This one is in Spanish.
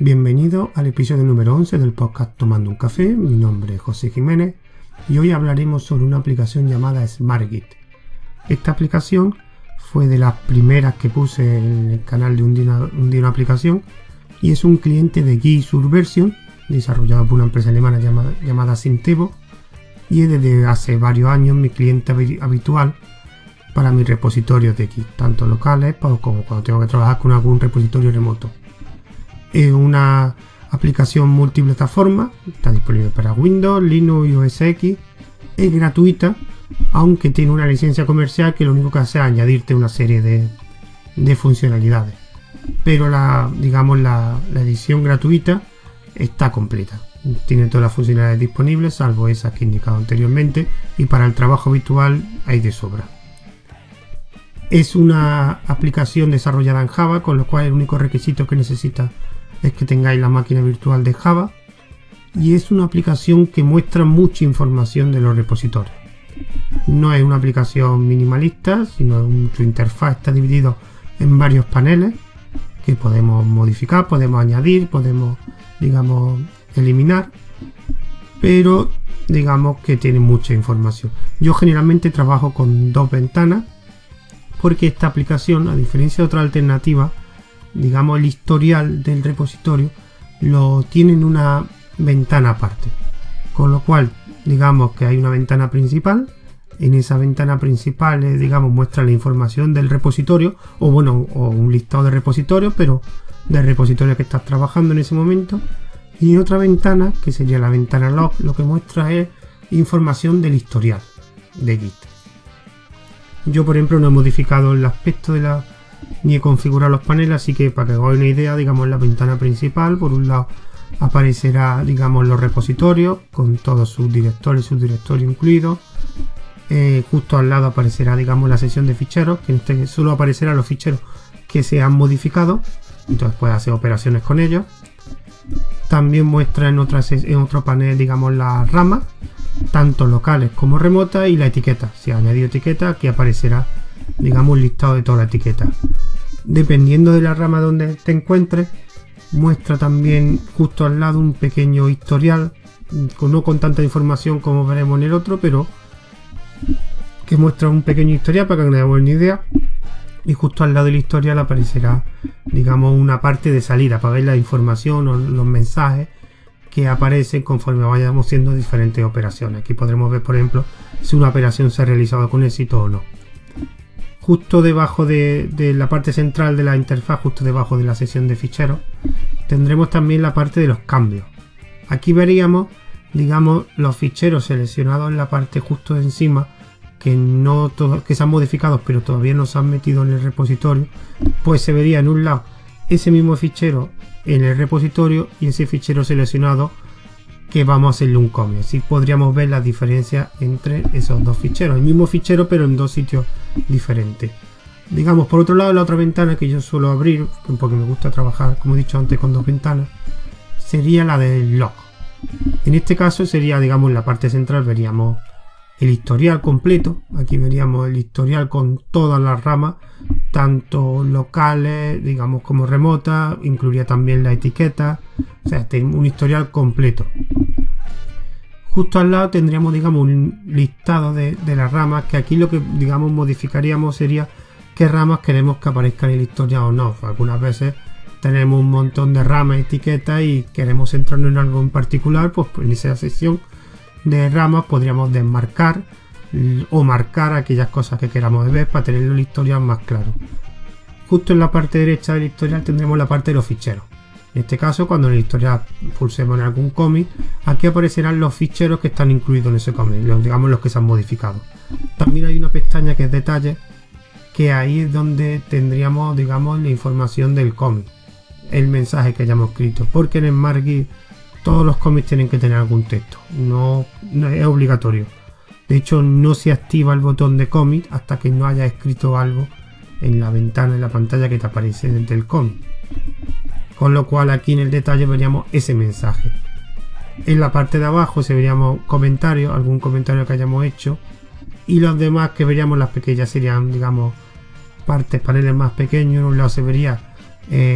Bienvenido al episodio número 11 del podcast Tomando un Café. Mi nombre es José Jiménez y hoy hablaremos sobre una aplicación llamada SmartGit. Esta aplicación fue de las primeras que puse en el canal de un día, una aplicación y es un cliente de Git Subversion desarrollado por una empresa alemana llamada, llamada y es desde hace varios años mi cliente habitual para mis repositorios de Git, tanto locales como cuando tengo que trabajar con algún repositorio remoto. Es una aplicación multiplataforma, está disponible para Windows, Linux y OS X, es gratuita, aunque tiene una licencia comercial que lo único que hace es añadirte una serie de, funcionalidades. Pero la, digamos, la, la edición gratuita está completa. Tiene todas las funcionalidades disponibles, salvo esas que he indicado anteriormente, y para el trabajo habitual hay de sobra. Es una aplicación desarrollada en Java, con lo cual el único requisito que necesita es que tengáis la máquina virtual de Java. Y es una aplicación que muestra mucha información de los repositorios. No es una aplicación minimalista, sino su interfaz está dividido en varios paneles que podemos modificar, podemos añadir, podemos, digamos, eliminar. Pero digamos que tiene mucha información. Yo generalmente trabajo con dos ventanas porque esta aplicación, a diferencia de otra alternativa, digamos el historial del repositorio, lo tiene en una ventana aparte. Con lo cual, digamos que hay una ventana principal. En esa ventana principal, eh, digamos, muestra la información del repositorio, o bueno, o un listado de repositorios, pero del repositorio que estás trabajando en ese momento. Y en otra ventana, que sería la ventana log, lo que muestra es información del historial de Git. Yo, por ejemplo, no he modificado el aspecto de la ni he configurado los paneles, así que para que os hagáis una idea, digamos, en la ventana principal, por un lado aparecerá, digamos, los repositorios con todos sus directores, sus directorios incluidos. Eh, justo al lado aparecerá, digamos, la sección de ficheros, que en este solo aparecerán los ficheros que se han modificado, entonces puede hacer operaciones con ellos. También muestra en, otra, en otro panel, digamos, las ramas, tanto locales como remotas y la etiqueta. Si ha añadido etiqueta, aquí aparecerá, digamos, listado de toda la etiqueta. Dependiendo de la rama donde te encuentres, muestra también justo al lado un pequeño historial, no con tanta información como veremos en el otro, pero que muestra un pequeño historial para que nos demos una idea. Y justo al lado del historial aparecerá, digamos, una parte de salida para ver la información o los mensajes que aparecen conforme vayamos haciendo diferentes operaciones. Aquí podremos ver, por ejemplo, si una operación se ha realizado con éxito o no. Justo debajo de, la parte central de la interfaz, justo debajo de la sesión de ficheros, tendremos también la parte de los cambios. Aquí veríamos, digamos, los ficheros seleccionados en la parte justo encima, que no que se han modificado, pero todavía no se han metido en el repositorio, pues se vería en un lado ese mismo fichero en el repositorio y ese fichero seleccionado que vamos a hacerle un copy. Así podríamos ver la diferencia entre esos dos ficheros. El mismo fichero pero en dos sitios diferentes. Digamos, por otro lado, la otra ventana que yo suelo abrir, porque me gusta trabajar, como he dicho antes, con dos ventanas, sería la del log. En este caso sería, digamos, en la parte central veríamos el historial completo. Aquí veríamos el historial con todas las ramas tanto locales, digamos, como remotas, incluiría también la etiqueta, o sea, un historial completo. Justo al lado tendríamos, digamos, un listado de, las ramas, que aquí lo que, digamos, modificaríamos sería qué ramas queremos que aparezcan en el historial o no. Algunas veces tenemos un montón de ramas, etiquetas y queremos centrarnos en algo en particular, pues en esa sección de ramas podríamos desmarcar o marcar aquellas cosas que queramos ver para tener el historial más claro. Justo en la parte derecha del historial tendremos la parte de los ficheros. En este caso, cuando en el historial pulsemos en algún cómic, aquí aparecerán los ficheros que están incluidos en ese cómic, digamos los que se han modificado. También hay una pestaña que es detalles, que ahí es donde tendríamos, digamos, la información del cómic, el mensaje que hayamos escrito, porque en SmartGit todos los cómics tienen que tener algún texto, no es obligatorio. De hecho, no se activa el botón de cómic hasta que no haya escrito algo en la ventana, en la pantalla que te aparece del cómic. Con lo cual aquí en el detalle veríamos ese mensaje. En la parte de abajo se veríamos comentarios, algún comentario que hayamos hecho. Y los demás que veríamos las pequeñas serían, digamos, partes, paneles más pequeños. En un lado se vería eh,